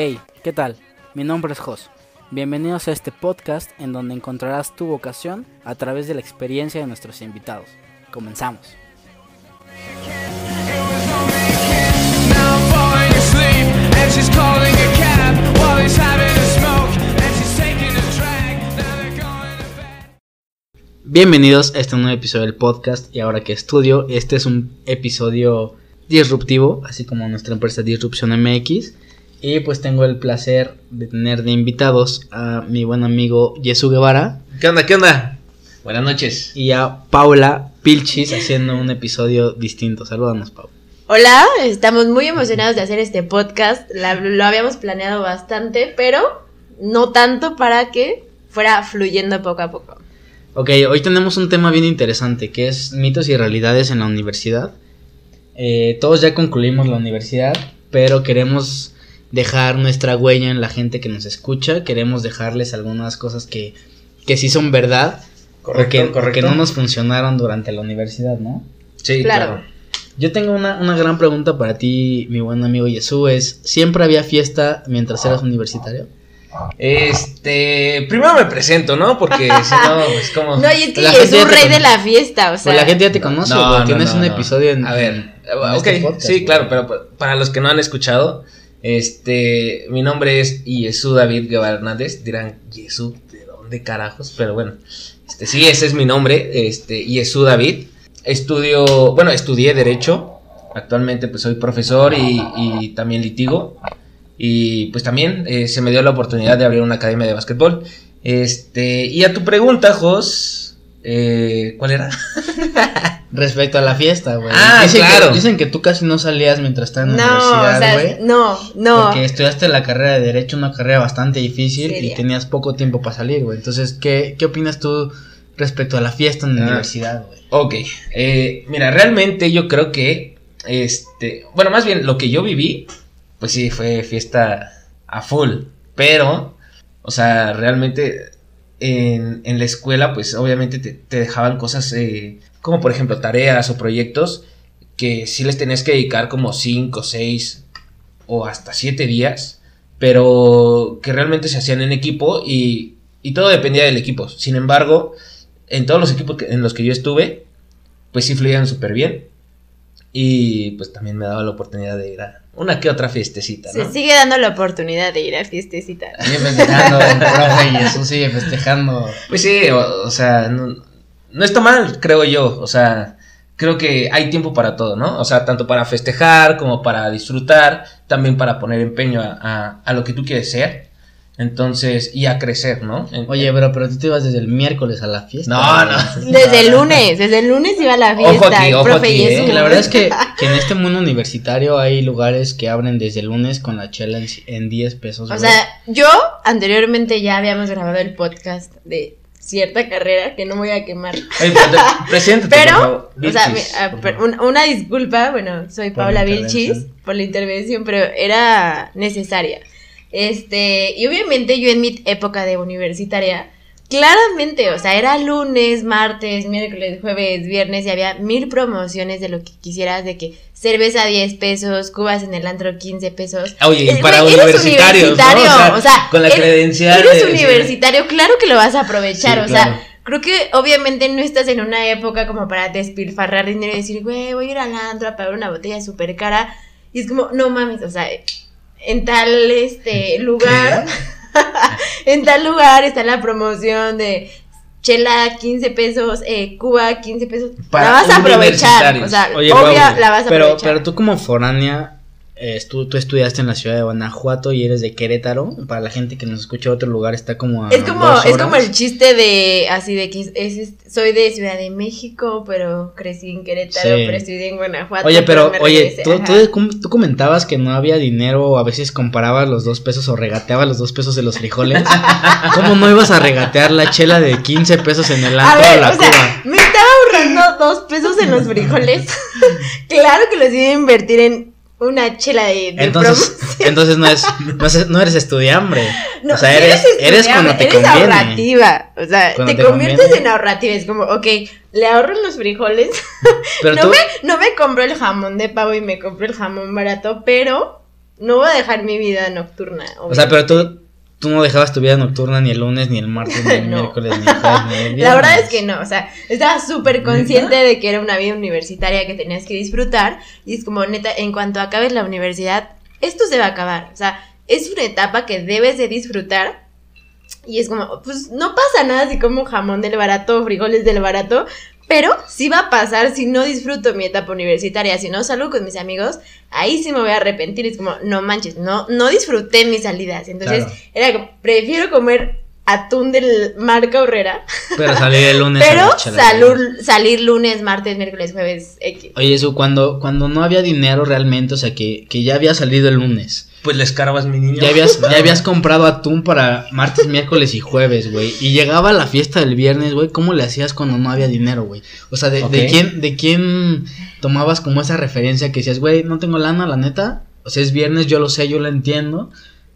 Hey, ¿qué tal? Mi nombre es Jos. Bienvenidos a este podcast en donde encontrarás tu vocación a través de la experiencia de nuestros invitados. Comenzamos. Bienvenidos a este nuevo episodio del podcast y ahora que estudio, este es un episodio disruptivo, así como nuestra empresa Disrupción MX. Y pues tengo el placer de tener de invitados a mi buen amigo Jesús Guevara ¿Qué onda? ¿Qué onda? Buenas noches. y a Paula Pilchis haciendo un episodio distinto. Salúdanos, Paula. Hola, estamos muy emocionados de hacer este podcast. La- lo habíamos planeado bastante, pero no tanto para que fuera fluyendo poco a poco. Ok, hoy tenemos un tema bien interesante que es mitos y realidades en la universidad. Eh, todos ya concluimos la universidad, pero queremos dejar nuestra huella en la gente que nos escucha. Queremos dejarles algunas cosas que, que sí son verdad. o que, o que no nos funcionaron durante la universidad, ¿no? Sí, Claro. claro. Yo tengo una, una gran pregunta para ti, mi buen amigo Jesús. Es, ¿Siempre había fiesta mientras eras universitario? Este, primero me presento, ¿no? Porque si no, es como... No, y es que es un rey con- de la fiesta, o sea. Pues la gente ya te conoce, No, no, Tienes no, un no. episodio en... A ver, en ok, este podcast, sí, güey. claro, pero pa- para los que no han escuchado, este, mi nombre es Jesús David Guevara Hernández. Dirán, Jesús, ¿de dónde carajos? Pero bueno, este, sí, ese es mi nombre, este, Jesús David. Estudio, bueno, estudié Derecho. Actualmente, pues soy profesor y, y también litigo. Y pues también eh, se me dio la oportunidad de abrir una academia de básquetbol. Este, y a tu pregunta, Jos, eh, ¿cuál era? Respecto a la fiesta, güey. Ah, dicen claro. Que, dicen que tú casi no salías mientras estabas en la o universidad, sea, güey. no, no. Porque estudiaste la carrera de Derecho, una carrera bastante difícil y tenías poco tiempo para salir, güey. Entonces, ¿qué, ¿qué opinas tú respecto a la fiesta en la Ah. universidad, güey? Ok, eh, mira, realmente yo creo que, este, bueno, más bien lo que yo viví, pues sí, fue fiesta a full, pero, o sea, realmente en, en la escuela, pues obviamente te, te dejaban cosas, eh, como por ejemplo tareas o proyectos, que sí les tenías que dedicar como 5, 6 o hasta 7 días, pero que realmente se hacían en equipo y, y todo dependía del equipo. Sin embargo, en todos los equipos que- en los que yo estuve, pues sí fluían súper bien. Y pues también me daba la oportunidad de ir a una que otra fiestecita, Se ¿no? sigue dando la oportunidad de ir a fiestecitas. Sigue festejando, el profe Jesús sigue festejando. Pues sí, o, o sea, no, no está mal, creo yo. O sea, creo que hay tiempo para todo, ¿no? O sea, tanto para festejar como para disfrutar, también para poner empeño a, a- a lo que tú quieres ser. Entonces, y a crecer, ¿no? En- Oye, bro, pero tú te ibas desde el miércoles a la fiesta. No, no. Desde el lunes, desde el lunes iba a la Ojo fiesta. aquí, el ojo profe aquí, ¿eh? La verdad es que, que en este mundo universitario hay lugares que abren desde el lunes con la chela en, en 10 pesos. O güey. sea, yo anteriormente ya habíamos grabado el podcast de cierta carrera que no voy a quemar. Oye, pero por o sea, ah, por favor. una disculpa, bueno, soy Por Paula. Vilchis por la intervención, pero era necesaria. Este, y obviamente yo en mi época de universitaria, claramente, o sea, era lunes, martes, miércoles, jueves, viernes y había mil promociones de lo que quisieras, de que cerveza 10 pesos, cubas en el antro 15 pesos. Oye, y Eh, para güey, universitarios, ¿no? universitario, o sea, con la eres- credencial. Eres de- universitario, claro que lo vas a aprovechar, Sí, o sea, creo que obviamente no estás en una época como para despilfarrar dinero y decir, güey, voy a ir al antro a pagar una botella súper cara. Y es como, no mames, o sea, en tal este lugar, en tal lugar está la promoción de chela 15 pesos, eh, Cuba 15 pesos. Para la vas a aprovechar, o sea, Oye, obvia Pablo, la vas a pero, aprovechar. pero tú como foránea, eh, tú, tú estudiaste en la ciudad de Guanajuato y eres de Querétaro. Para la gente que nos escucha de otro lugar está como a Es como, dos es como el chiste de, así de que es- es- soy de Ciudad de México, pero crecí en Querétaro, Sí. pero estudié en Guanajuato. Oye, pero, oye, tú, tú, com- tú comentabas que no había dinero, a veces comparabas los dos pesos o regateabas los dos pesos de los frijoles. ¿Cómo no ibas a regatear la chela de 15 pesos en el A antro o ver, la o sea, cuba? me estaba ahorrando dos pesos en los frijoles. claro que los iba a invertir en una chela de, de Entonces, promoción. entonces no, es, no, es- no eres estudiambre. No, o sea, eres, eres cuando te eres conviene. ahorrativa. O sea, Cuando te, te conviertes conviene. en ahorrativa. Es como, ok, le ahorro en los frijoles. Pero no, tú, me, no me compro el jamón de pavo y me compro el jamón barato, pero no voy a dejar mi vida nocturna. O sea, pero tú, tú no dejabas tu vida nocturna ni el lunes, ni el martes, ni el No. miércoles, ni el jueves, ni el La verdad es que no, o sea, estaba súper consciente de que era una vida universitaria que tenías que disfrutar y es como, neta, en cuanto acabes la universidad, esto se va a acabar, o sea, es una etapa que debes de disfrutar y es como, pues no pasa nada si como jamón del barato frijoles del barato, pero sí va a pasar si no disfruto mi etapa universitaria, si no salgo con mis amigos, ahí sí me voy a arrepentir, es como, no manches, no, no disfruté mis salidas, entonces Claro. era como, prefiero comer atún del marca Horrera Pero salir el lunes. pero salur- salir lunes, martes, miércoles, jueves, X. Oye, eso, cuando, cuando no había dinero realmente, o sea, que, que ya había salido el lunes. Pues le escarbas, mi niño. Ya habías, ya habías comprado atún para martes, miércoles y jueves, güey. Y llegaba la fiesta del viernes, güey. ¿Cómo le hacías cuando no había dinero, güey? O sea, de, quién, ¿de quién tomabas como esa referencia que decías, güey, no tengo lana, la neta? O sea, es viernes, yo lo sé, yo lo entiendo.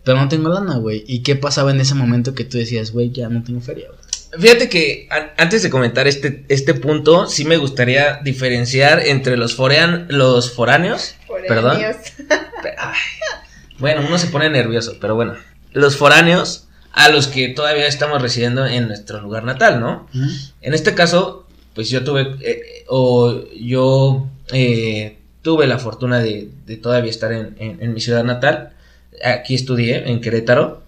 Pero no tengo lana, güey. ¿Y qué pasaba en ese momento que tú decías, güey, ya no tengo feria, güey? Fíjate que an- antes de comentar este, este punto, sí me gustaría diferenciar entre los, forean, los foráneos. Perdón. Pe- ay, bueno, uno se pone nervioso, pero bueno. Los foráneos a los que todavía estamos residiendo en nuestro lugar natal, ¿no? En este caso, pues yo tuve, eh, eh, o yo eh, tuve la fortuna de, de todavía estar en, en- en mi ciudad natal. Aquí estudié, en Querétaro.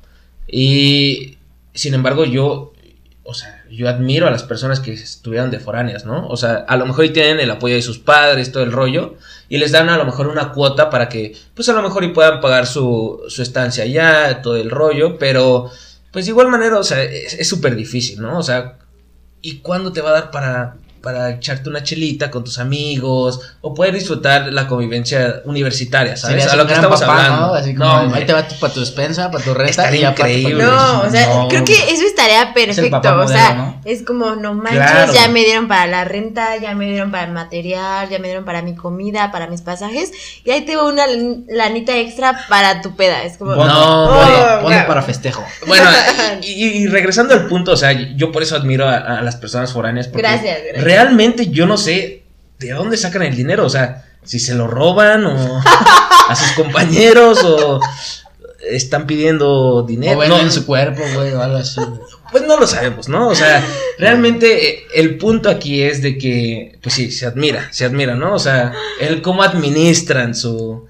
Y, sin embargo, yo, o sea, yo admiro a las personas que estuvieron de foráneas, ¿no? O sea, a lo mejor tienen el apoyo de sus padres, todo el rollo. Y les dan a lo mejor una cuota para que, pues a lo mejor y puedan pagar su, su estancia allá, todo el rollo. Pero, pues de igual manera, o sea, es es súper difícil, ¿no? O sea, ¿y cuándo te va a dar para, para echarte una chelita con tus amigos o poder disfrutar la convivencia universitaria, ¿sabes? A lo que estamos papá, hablando. ¿no? Así como, No, ahí te va para tu despensa, para tu renta. Estaría increíble. No, o sea, No. creo que eso estaría perfecto. papá o sea, es como, no manches, Claro. ya me dieron para la renta, ya me dieron para el material, ya me dieron para mi comida, para mis pasajes, y ahí tengo una lan- lanita extra para tu peda. Es como, No, oh, bono claro. para festejo. Bueno, y regresando al punto, o sea, yo por eso admiro a, a las personas foráneas. Porque Gracias, gracias. Realmente yo no sé de dónde sacan el dinero, o sea, si se lo roban o a sus compañeros o están pidiendo dinero. O venden No, su cuerpo, güey, o algo así. Pues no lo sabemos, ¿no? O sea, realmente eh, el punto aquí es de que, pues sí, se admira, se admira, ¿no? O sea, el cómo administran su,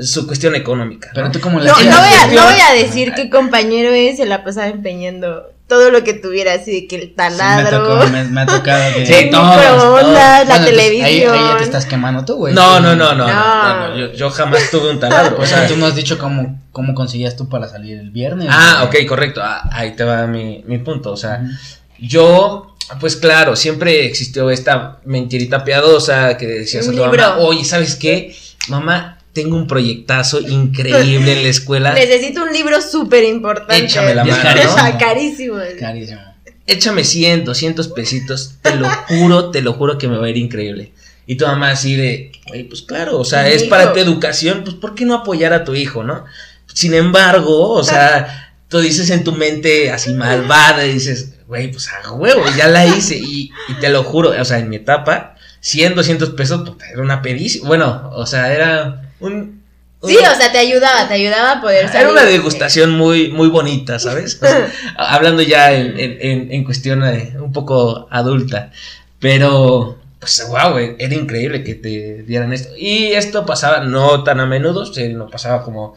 su cuestión económica. Pero ¿no? tú como No, le no voy, a, no voy a decir qué compañero es, se la pasaba empeñando todo lo que tuviera, así de que el Sí, me, taladro, tocó, me, me ha tocado que... Sí, todos, todos. la Bueno, televisión. Ahí, ahí ya te estás quemando tú, güey. No, no, no, no, no, No. no, no, Yo, yo jamás tuve un taladro. O sea, tú no has dicho cómo, cómo conseguías tú para salir el viernes. ah, ok, correcto. Ah, ahí te va mi, mi punto. O sea, yo, pues claro, siempre existió esta mentirita piadosa que decías Un a tu libro. mamá, oye, ¿sabes qué? Mamá, tengo un proyectazo increíble en la escuela. Necesito un libro súper importante. Échame la mano, carísimo. ¿no? Carísimo. Carísimo. Échame 100, 200 pesitos. Te lo juro, te lo juro que me va a ir increíble. Y tu mamá así de, "Oye, pues claro, o sea, es hijo. para tu educación, pues ¿por qué no apoyar a tu hijo, no? Sin embargo, o sea, tú dices en tu mente así malvada y dices, güey, pues a huevo, ya la hice. Y, y te lo juro, o sea, en mi etapa, 100, 200 pesos, era una pedísima. Bueno, o sea, era un... Sí, o sea, te ayudaba, te ayudaba a poder salir. era una degustación muy, muy bonita, ¿sabes? O sea, hablando ya en, en- en- cuestión eh, un poco adulta. Pero, pues, wow, era increíble que te dieran esto. Y esto pasaba no tan a menudo, se no pasaba como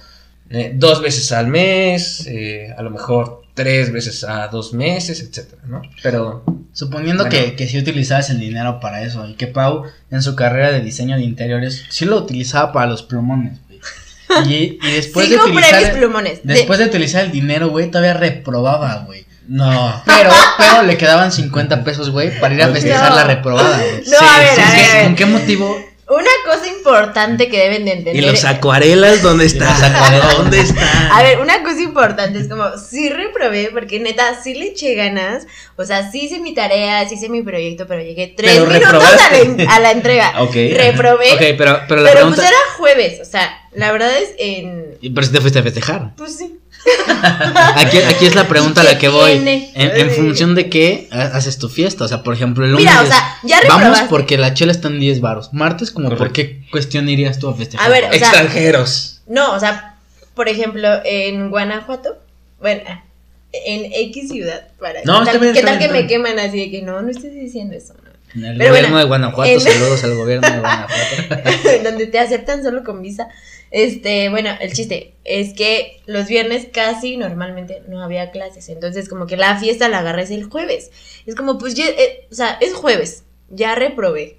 eh, dos veces al mes, eh, a lo mejor tres veces a dos meses, etcétera, ¿no? Pero, Suponiendo Bueno. que, que sí utilizabas el dinero para eso y que Pau en su carrera de diseño de interiores sí lo utilizaba para los plumones, güey. Y, y después sí, de utilizar mis plumones. De- después de utilizar el dinero, güey, todavía reprobaba, güey. no. Pero, pero le quedaban 50 pesos, güey, para ir a festejar No. la reprobada, güey. No, a ver, ¿Con a qué- ver, a ver. ¿Con qué motivo? Una cosa importante que deben de entender. ¿Y los acuarelas dónde los están? acuarelas. ¿Dónde están? A ver, una cosa importante es como, sí reprobé, porque neta, sí le eché ganas. O sea, sí hice mi tarea, sí hice mi proyecto, pero llegué tres Pero minutos a la, a la entrega. Ok. Reprobé. Ok, pero, pero la pero pregunta... pues era jueves, o sea, la verdad es en. Y- Pero si te fuiste a festejar. Pues sí. Aquí, aquí es la pregunta a la que voy. En, en función de qué ha- haces tu fiesta. O sea, por ejemplo, el lunes. Mira, o sea, ya Vamos porque la chela está en 10 baros. Martes, como por qué cuestión irías tú a festejar? A ver, o sea, Extranjeros. No, o sea, por ejemplo, en Guanajuato, bueno, en X ciudad, para No, ¿qué tal, bien, qué tal bien, que me queman así de que no, no estés diciendo eso, ¿no? En el Pero gobierno bueno, de Guanajuato, saludos al gobierno de Guanajuato. donde te aceptan solo con visa. Este, bueno, el chiste es que los viernes casi normalmente no había clases, entonces como que la fiesta la agarré el jueves. Es como, pues, ya, eh, o sea, es jueves, ya reprobé.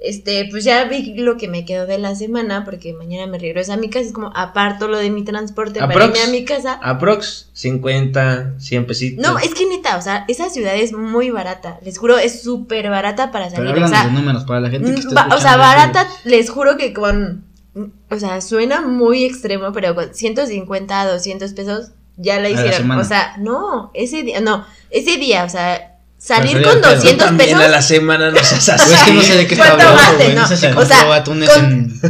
Este, pues ya vi lo que me quedó de la semana, porque mañana me regreso a mi casa, es como aparto lo de mi transporte para Aprox. irme a mi casa. Aprox, 50, 100 pesitos. No, es que neta, o sea, esa ciudad es muy barata, les juro, es súper barata para Pero salir, o háblanos sea, de números para la gente que está Mm, o sea, barata, les juro que con. O sea, suena muy extremo, pero con 150 a 200 pesos ya la hicieron. O sea, no, ese día, no, ese día, o sea, salir con al pedo. 200 También pesos. a la semana no seas Pues es que no sé de qué está ¿Cuánto hablando, güey. No, sé si o compró sea, atunes con- en,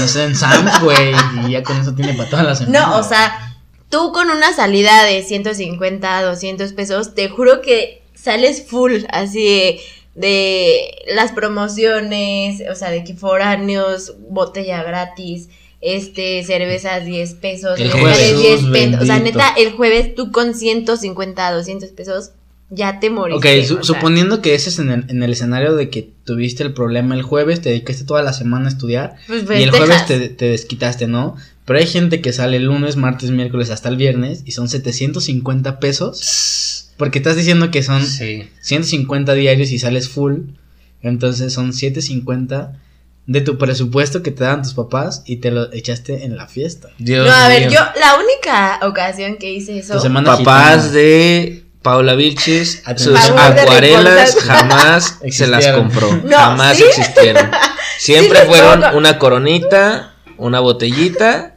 no sé, en Sam's, güey, y ya con eso tiene para toda la semana. No, o sea, tú con una salida de 150 a 200 pesos, te juro que sales full, así de, de las promociones, o sea, de que foráneos, botella gratis, este, cervezas 10 pesos, El jueves. 10 Jesús pesos, o sea, neta, el jueves tú con 150 a 200 pesos ya te moriste. Ok, su- o sea. suponiendo que ese es en el, en el escenario de que tuviste el problema el jueves, te dedicaste toda la semana a estudiar Pues y el jueves te, te desquitaste, ¿no? Pero hay gente que sale el lunes, martes, miércoles hasta el viernes y son 750 pesos. Porque estás diciendo que son Sí. 150 diarios y sales full. Entonces son 750 de tu presupuesto que te dan tus papás y te lo echaste en la fiesta. Dios No, a ver, yo, la única ocasión que hice eso. Tu semana Papás gitana. de Paula Vilches, Atención. sus acuarelas jamás se las Existieron. compró. No, jamás ¿sí? existieron. Siempre fueron pongo- una coronita, una botellita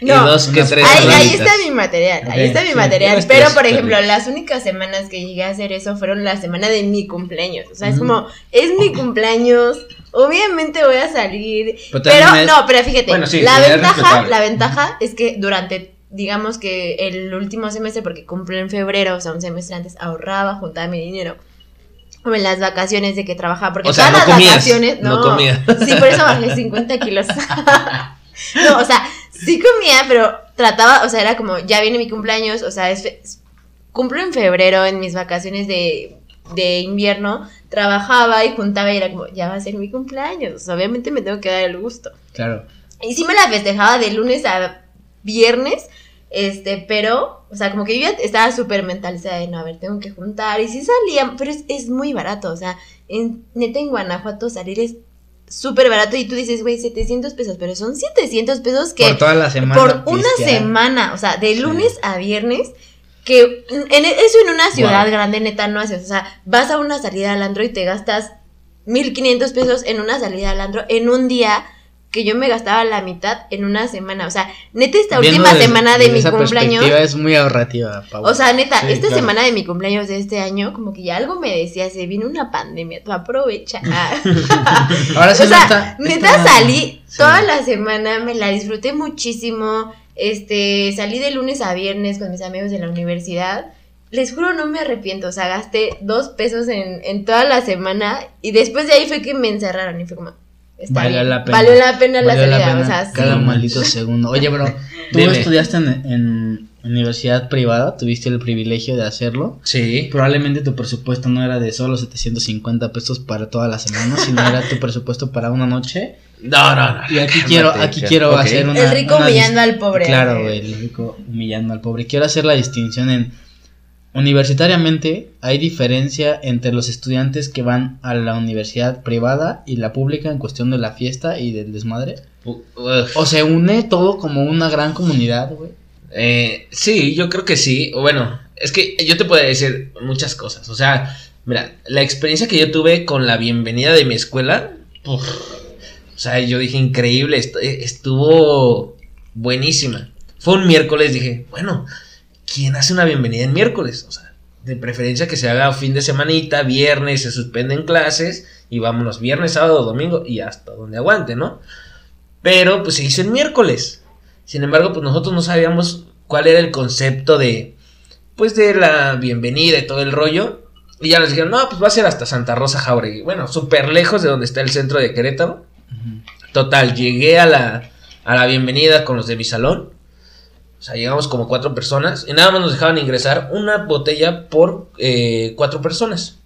y dos que tres Ahí, está mi material, ahí está mi sí, material. Pero, por ejemplo, las únicas semanas que llegué a hacer eso fueron la semana de mi cumpleaños. O sea, es como, es mi cumpleaños, obviamente voy a salir. Pero Pero, también es- no, pero fíjate, Bueno, sí, la ventaja, la ventaja es que durante, digamos que el último semestre, porque cumple en febrero, o sea, un semestre antes, ahorraba, juntaba mi dinero. Como en las vacaciones de que trabajaba, porque O sea, todas no las comías, vacaciones, no comía. Sí, por eso bajé 50 kilos. no, o sea, sí comía, pero trataba, o sea, era como, ya viene mi cumpleaños, o sea, es, fe- cumplo en febrero en mis vacaciones de, de invierno, trabajaba y juntaba y era como, ya va a ser mi cumpleaños, o obviamente me tengo que dar el gusto. Claro. Y sí me la festejaba de lunes a viernes, este, pero, o sea, como que yo ya estaba súper mentalizada de no, a ver, tengo que juntar. Y sí salía, pero es, es muy barato, o sea, en, neta en Guanajuato salir es súper barato y tú dices, güey, 700 pesos, pero son 700 pesos que por toda la semana. por una semana, o sea, de Sí. lunes a viernes, que en, eso en una ciudad Wow. grande neta no haces, o sea, vas a una salida al andro y te gastas 1500 pesos en una salida al andro en un día que yo me gastaba la mitad en una semana, o sea, neta esta Viendo última semana de mi esa cumpleaños, es muy ahorrativa, Paula. o sea, neta, Sí, esta claro. semana de mi cumpleaños de este año, como que ya algo me decía, se viene una pandemia, tú aprovecha. Ahora sí o sea, está- neta está- salí sí. toda la semana, me la disfruté muchísimo. Este, salí de lunes a viernes con mis amigos de la universidad. Les juro, no me arrepiento. O sea, gasté dos pesos en, en toda la semana. Y después de ahí fue que me encerraron. Y fue como. Está Valió bien. la pena. Valió la pena la Valió la salida. pena o sea, sí. cada maldito segundo. Oye, bro, tú Dime. estudiaste en, en universidad privada, tuviste el privilegio de hacerlo. Sí. Probablemente tu presupuesto no era de solo 750 pesos para toda la semana, sino era tu presupuesto para una noche. No, no, no. Y aquí cálmate, quiero, aquí quiero hacer una. El rico una humillando al pobre. Claro, güey, el rico humillando al pobre. Quiero hacer la distinción en. Universitariamente hay diferencia entre los estudiantes que van a la universidad privada y la pública en cuestión de la fiesta y del desmadre. Uf. O se une todo como una gran comunidad, güey. Eh, sí, yo creo que sí. Bueno, es que yo te puedo decir muchas cosas. O sea, mira, la experiencia que yo tuve con la bienvenida de mi escuela, uf, o sea, yo dije increíble, eh, estuvo buenísima. Fue un miércoles, dije, bueno, ¿quién hace una bienvenida en miércoles? O sea, de preferencia que se haga fin de semanita, viernes, se suspenden clases y vámonos viernes, sábado, domingo y hasta donde aguante, ¿no? Pero pues se hizo en miércoles. Sin embargo, pues nosotros no sabíamos cuál era el concepto de, pues de la bienvenida y todo el rollo. Y ya nos dijeron, no, pues va a ser hasta Santa Rosa Jauregui. Bueno, súper lejos de donde está el centro de Querétaro. Total, llegué a la, a la bienvenida con los de mi salón. O sea, llegamos como cuatro personas y nada más nos dejaban ingresar una botella por eh, cuatro personas.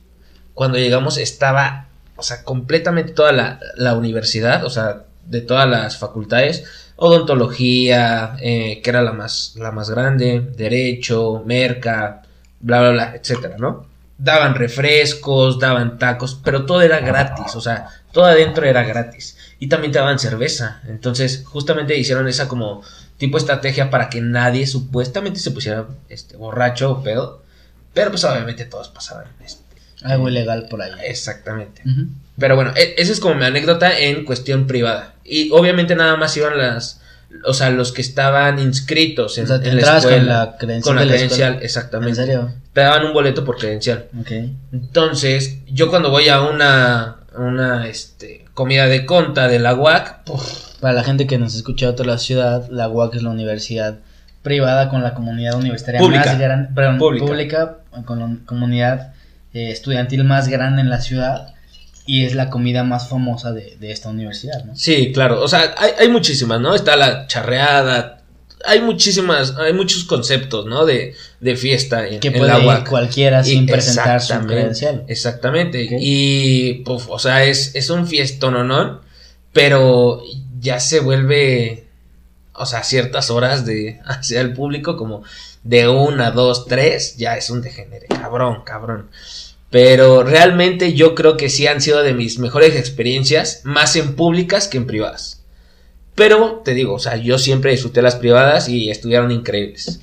Cuando llegamos estaba, o sea, completamente toda la, la universidad, o sea, de todas las facultades, odontología, eh, que era la más, la más grande, derecho, merca, bla, bla, bla, etcétera, ¿no? Daban refrescos, daban tacos, pero todo era gratis, o sea, todo adentro era gratis. Y también te daban cerveza. Entonces, justamente hicieron esa como tipo estrategia para que nadie supuestamente se pusiera este, borracho o pedo. Pero pues obviamente todos pasaban. Este, Algo ilegal por ahí. exactamente. Pero bueno, e- esa es como mi anécdota en cuestión privada. Y obviamente nada más iban las, o sea, los que estaban inscritos en, O sea, te en la con la credencial Con la de la credencial, exactamente. ¿En serio? Te daban un boleto por credencial. Ok. Entonces, yo cuando voy a una, una este, comida de conta de la UAC, Para la gente que nos escucha de otra ciudad, la UAC es la universidad privada con la comunidad universitaria Pública. más grande, perdón, Pública. pública, con la comunidad eh, estudiantil más grande en la ciudad y es la comida más famosa de, de esta universidad, ¿no? sí, claro, o sea, hay, hay muchísimas, ¿no? Está la charreada, hay muchísimas, hay muchos conceptos, ¿no? De, de fiesta en, Que en puede ir UAC. cualquiera sin Y- presentar su credencial. Exactamente. Y, puf, o sea, es, es un fiestón, ¿no? Pero ya se vuelve, o sea, a ciertas horas de hacia el público, como de una, dos, tres, ya es un degenere, cabrón, cabrón. Pero realmente yo creo que sí han sido de mis mejores experiencias, más en públicas que en privadas. Pero te digo, o sea, yo siempre disfruté las privadas y estuvieron increíbles.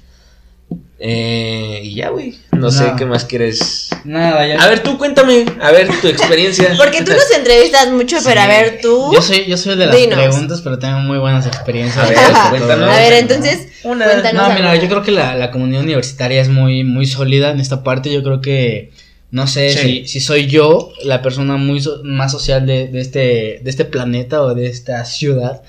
Eh, y ya, güey. No, sé qué más quieres. Nada, ya. A ver, tú cuéntame, a ver tu experiencia. Porque tú nos entrevistas mucho, pero a ver, tú. Yo soy, yo soy de las Dinos. preguntas, pero tengo muy buenas experiencias. A ver, cuéntanos. A ver, entonces, Una- cuéntanos. No, mira, algo. yo creo que la, la comunidad universitaria es muy, muy sólida en esta parte. Yo creo que, no sé Sí. si, si soy yo la persona muy so- más social de, de este, de este planeta o de esta ciudad.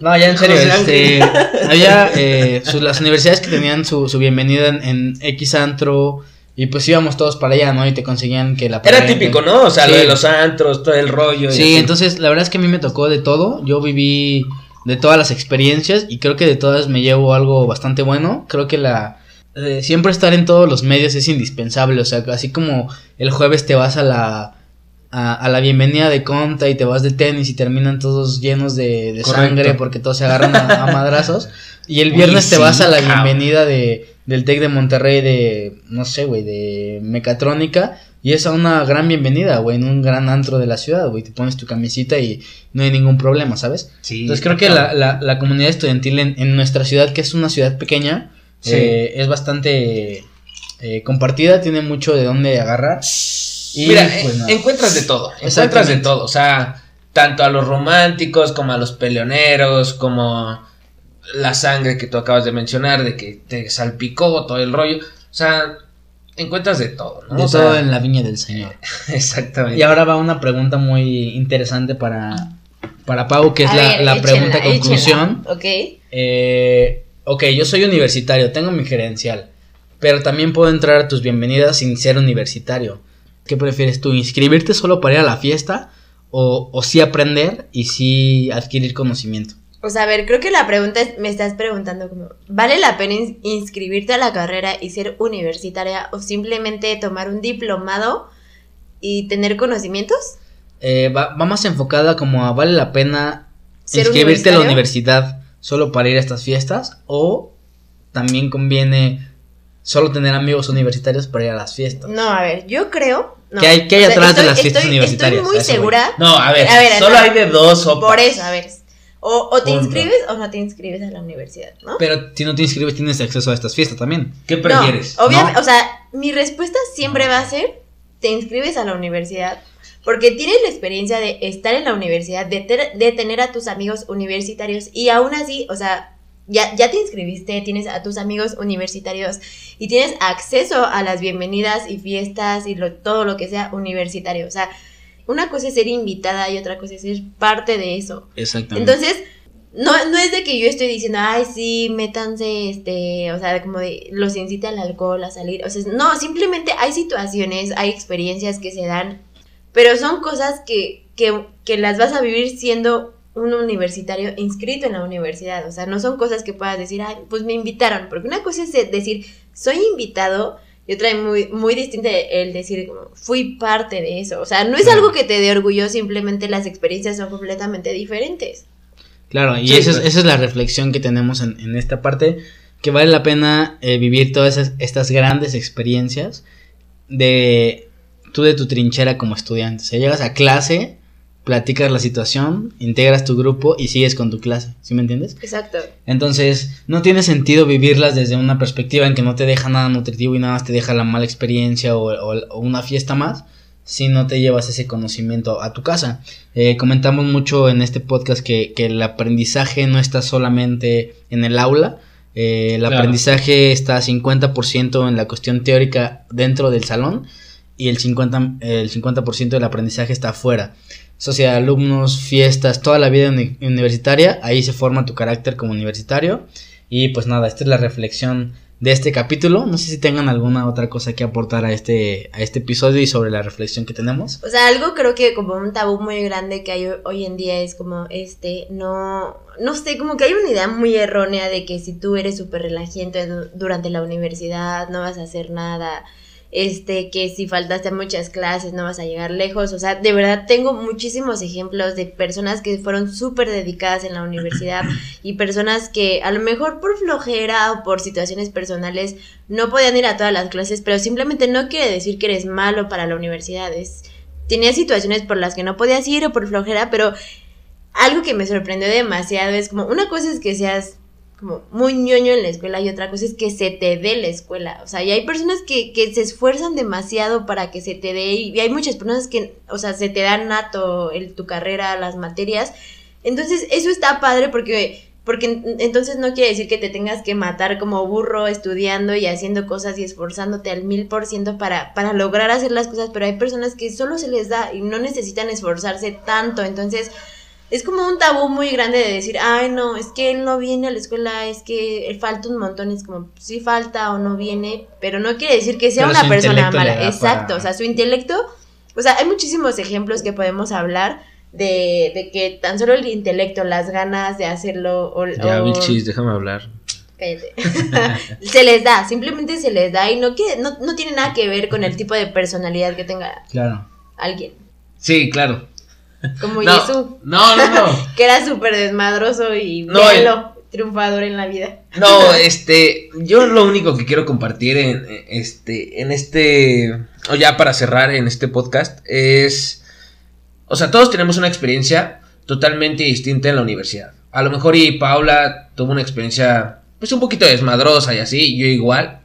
No, ya en serio, este, había eh, su- las universidades que tenían su, su bienvenida en, en X antro y pues íbamos todos para allá, ¿no? Y te conseguían que la Era típico, ¿no? O sea, lo de los antros, todo el rollo. Sí, entonces la verdad es que a mí me tocó de todo. Yo viví de todas las experiencias y creo que de todas me llevo algo bastante bueno. Creo que la eh, siempre estar en todos los medios es indispensable. O sea, así como el jueves te vas a la a, a la bienvenida de Conta y te vas de tenis y terminan todos llenos de, sangre porque todos se agarran a, a madrazos. Y el Uy, viernes te sí, vas a la cabrón. bienvenida de, del Tec de Monterrey de, no sé, güey, de mecatrónica. Y es a una gran bienvenida, güey, en un gran antro de la ciudad, güey. Te pones tu camisita y no hay ningún problema, ¿sabes? Sí, Entonces creo que la, la, la comunidad estudiantil en, en nuestra ciudad, que es una ciudad pequeña, Sí. eh, es bastante eh, compartida, tiene mucho de dónde agarrar. Y Mira, pues encuentras de todo. Encuentras de todo. O sea, tanto a los románticos como a los peleoneros, como la sangre que tú acabas de mencionar, de que te salpicó todo el rollo. O sea, encuentras de todo, ¿no? de O sea, todo en la viña del Señor. Exactamente. Y ahora va una pregunta muy interesante para, para Pau, que es A la, ver, la échenla, pregunta conclusión. échenla, Ok. Eh, ok, yo soy universitario, tengo mi credencial, pero también puedo entrar a tus bienvenidas sin ser universitario. ¿Qué prefieres tú? ¿Inscribirte solo para ir a la fiesta o, o sí aprender y sí adquirir conocimiento? O sea, a ver, creo que la pregunta es, me estás preguntando como, ¿vale la pena ins- inscribirte a la carrera y ser universitaria o simplemente tomar un diplomado y tener conocimientos? Eh, va, va más enfocada como a vale la pena ¿Ser inscribirte a la universidad solo para ir a estas fiestas o también conviene solo tener amigos universitarios para ir a las fiestas. No, a ver, yo creo... no. ¿Qué hay- qué hay atrás de las fiestas estoy- universitarias? Estoy muy segura. No, a ver, A ver, solo no. hay de dos sopas. Por eso, a ver. O, o te Punto. inscribes o no te inscribes a la universidad, ¿no? Pero si no te inscribes tienes acceso a estas fiestas también. ¿Qué prefieres? No, obviamente, o sea, mi respuesta siempre va a ser, te inscribes a la universidad, porque tienes la experiencia de estar en la universidad, de, ter- de tener a tus amigos universitarios y aún así, o sea, ya, ya te inscribiste, tienes a tus amigos universitarios y tienes acceso a las bienvenidas y fiestas y lo- todo lo que sea universitario. O sea, una cosa es ser invitada y otra cosa es ser parte de eso. Exactamente. Entonces, no, no es de que yo estoy diciendo, ay, sí, métanse, este, o sea, como de, los incita al alcohol, a salir, o sea, no, simplemente hay situaciones, hay experiencias que se dan, pero son cosas que, que, que las vas a vivir siendo un universitario inscrito en la universidad. O sea, no son cosas que puedas decir, ay, pues me invitaron. Porque una cosa es decir, soy invitado. Y otra es muy, muy distinta el decir, como, fui parte de eso. O sea, no es Claro. algo que te dé orgullo, simplemente las experiencias son completamente diferentes. Claro, y Sí, esa, es, esa es la reflexión que tenemos en, en esta parte, que vale la pena eh, vivir todas esas- estas grandes experiencias de tú de tu trinchera como estudiante. O sea, llegas a clase, platicas la situación, integras tu grupo y sigues con tu clase, ¿sí me entiendes? Exacto. Entonces, no tiene sentido vivirlas desde una perspectiva en que no te deja nada nutritivo y nada más te deja la mala experiencia o, o- o una fiesta más si no te llevas ese conocimiento a tu casa. Eh, comentamos mucho en este podcast que, que el aprendizaje no está solamente en el aula, eh, el Claro. aprendizaje está 50% en la cuestión teórica dentro del salón y el 50%, el 50 del aprendizaje está afuera. Sociedad de alumnos, fiestas, toda la vida uni- universitaria, ahí se forma tu carácter como universitario. Y pues nada, esta es la reflexión de este capítulo. No sé si tengan alguna otra cosa que aportar a este, a este episodio y sobre la reflexión que tenemos. O sea, algo creo que como un tabú muy grande que hay ho- hoy en día es como, este, no, no sé, como que hay una idea muy errónea de que si tú eres súper relajiento du- durante la universidad, no vas a hacer nada, este, que si faltaste a muchas clases no vas a llegar lejos, o sea, de verdad tengo muchísimos ejemplos de personas que fueron súper dedicadas en la universidad y personas que a lo mejor por flojera o por situaciones personales no podían ir a todas las clases, pero simplemente no quiere decir que eres malo para la universidad, es tenía situaciones por las que no podías ir o por flojera, pero algo que me sorprendió demasiado es como, una cosa es que seas como muy ñoño en la escuela y otra cosa es que se te dé la escuela. O sea, y hay personas que, que se esfuerzan demasiado para que se te dé y hay muchas personas que, o sea, se te da nato el, tu carrera, las materias. Entonces, eso está padre porque... Porque en- entonces no quiere decir que te tengas que matar como burro estudiando y haciendo cosas y esforzándote al mil por ciento para, para lograr hacer las cosas, pero hay personas que solo se les da y no necesitan esforzarse tanto. Entonces, es como un tabú muy grande de decir, ay, no, es que él no viene a la escuela, es que él falta un montón, es como, sí falta o no viene, pero no quiere decir que sea Pero una su persona mala. da Exacto, para- o sea, su intelecto, o sea, hay muchísimos ejemplos que podemos hablar de, de que tan solo el intelecto, las ganas de hacerlo, o, Ya, o- Vilchis, déjame hablar. cállate. se les da, simplemente se les da y no, quiere, no, no tiene nada que ver con el tipo de personalidad que tenga Claro. alguien, Sí, claro. Como No, Jesús. no, no, no. que era súper desmadroso y No, véanlo, triunfador en la vida. No, este, yo lo único que quiero compartir en este, en este, o ya para cerrar en este podcast es, o sea, todos tenemos una experiencia totalmente distinta en la universidad. A lo mejor y Paula tuvo una experiencia, pues un poquito desmadrosa y así, yo igual,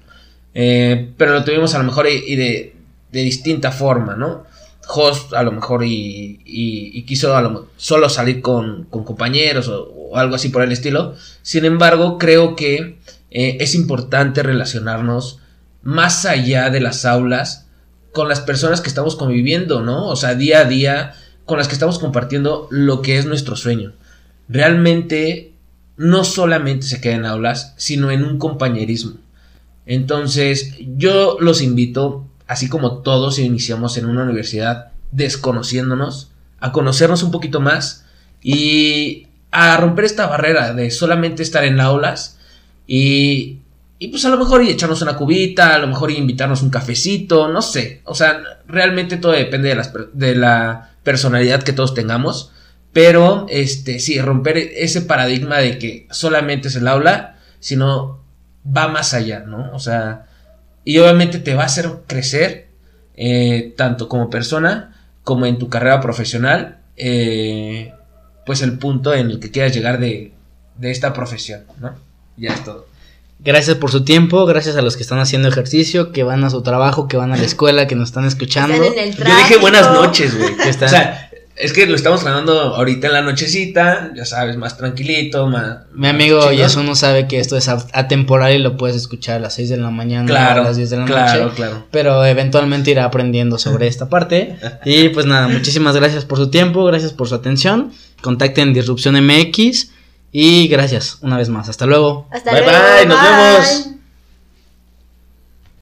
eh, pero lo tuvimos a lo mejor y, y de, de distinta forma, ¿no? Host a lo mejor y, y- quiso a lo solo salir con, compañeros o, o algo así por el estilo. Sin embargo, creo que eh, es importante relacionarnos más allá de las aulas con las personas que estamos conviviendo, ¿no? O sea, día a día, con las que estamos compartiendo lo que es nuestro sueño. Realmente no solamente se queda en aulas, sino en un compañerismo. Entonces, yo los invito, así como todos iniciamos en una universidad desconociéndonos, a conocernos un poquito más y a romper esta barrera de solamente estar en aulas y, y pues a lo mejor y echarnos una cubita, a lo mejor y invitarnos un cafecito, no sé. O sea, realmente todo depende de, de la personalidad que todos tengamos. Pero, este, sí, romper ese paradigma de que solamente es el aula, sino va más allá, ¿no? O sea, y obviamente te va a hacer crecer, eh, tanto como persona, como en tu carrera profesional, eh, pues el punto en el que quieras llegar de, de esta profesión, ¿no? Ya es todo. Gracias por su tiempo, gracias a los que están haciendo ejercicio, que van a su trabajo, que van a la escuela, que nos están escuchando. Están en el Yo dije buenas noches, güey. O sea, es que lo estamos grabando ahorita en la nochecita, ya sabes, más tranquilito, más... Mi amigo chingón. Yasuno sabe que esto es a- atemporal y lo puedes escuchar a las 6 de la mañana Claro, o a las 10 de la claro, noche. claro. Pero eventualmente irá aprendiendo sobre esta parte. Y pues nada, muchísimas gracias por su tiempo, gracias por su atención. Contacten Disrupción MX y gracias una vez más. Hasta luego. Hasta Bye, luego. bye, nos vemos.